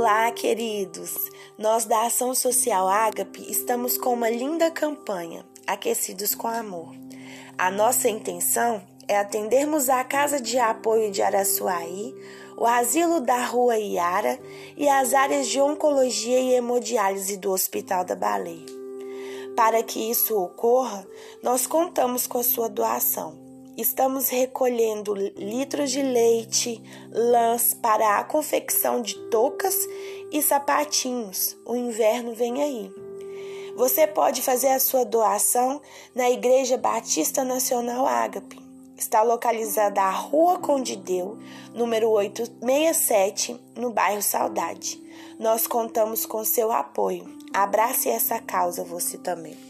Olá, queridos! Nós da Ação Social Ágape estamos com uma linda campanha, Aquecidos com Amor. A nossa intenção é atendermos a Casa de Apoio de Araçuaí, o Asilo da Rua Iara e as áreas de Oncologia e Hemodiálise do Hospital da Baleia. Para que isso ocorra, nós contamos com a sua doação. Estamos recolhendo litros de leite, lãs para a confecção de toucas e sapatinhos. O inverno vem aí. Você pode fazer a sua doação na Igreja Batista Nacional Ágape. Está localizada à Rua Condideu, número 867, no bairro Saudade. Nós contamos com seu apoio. Abrace essa causa você também.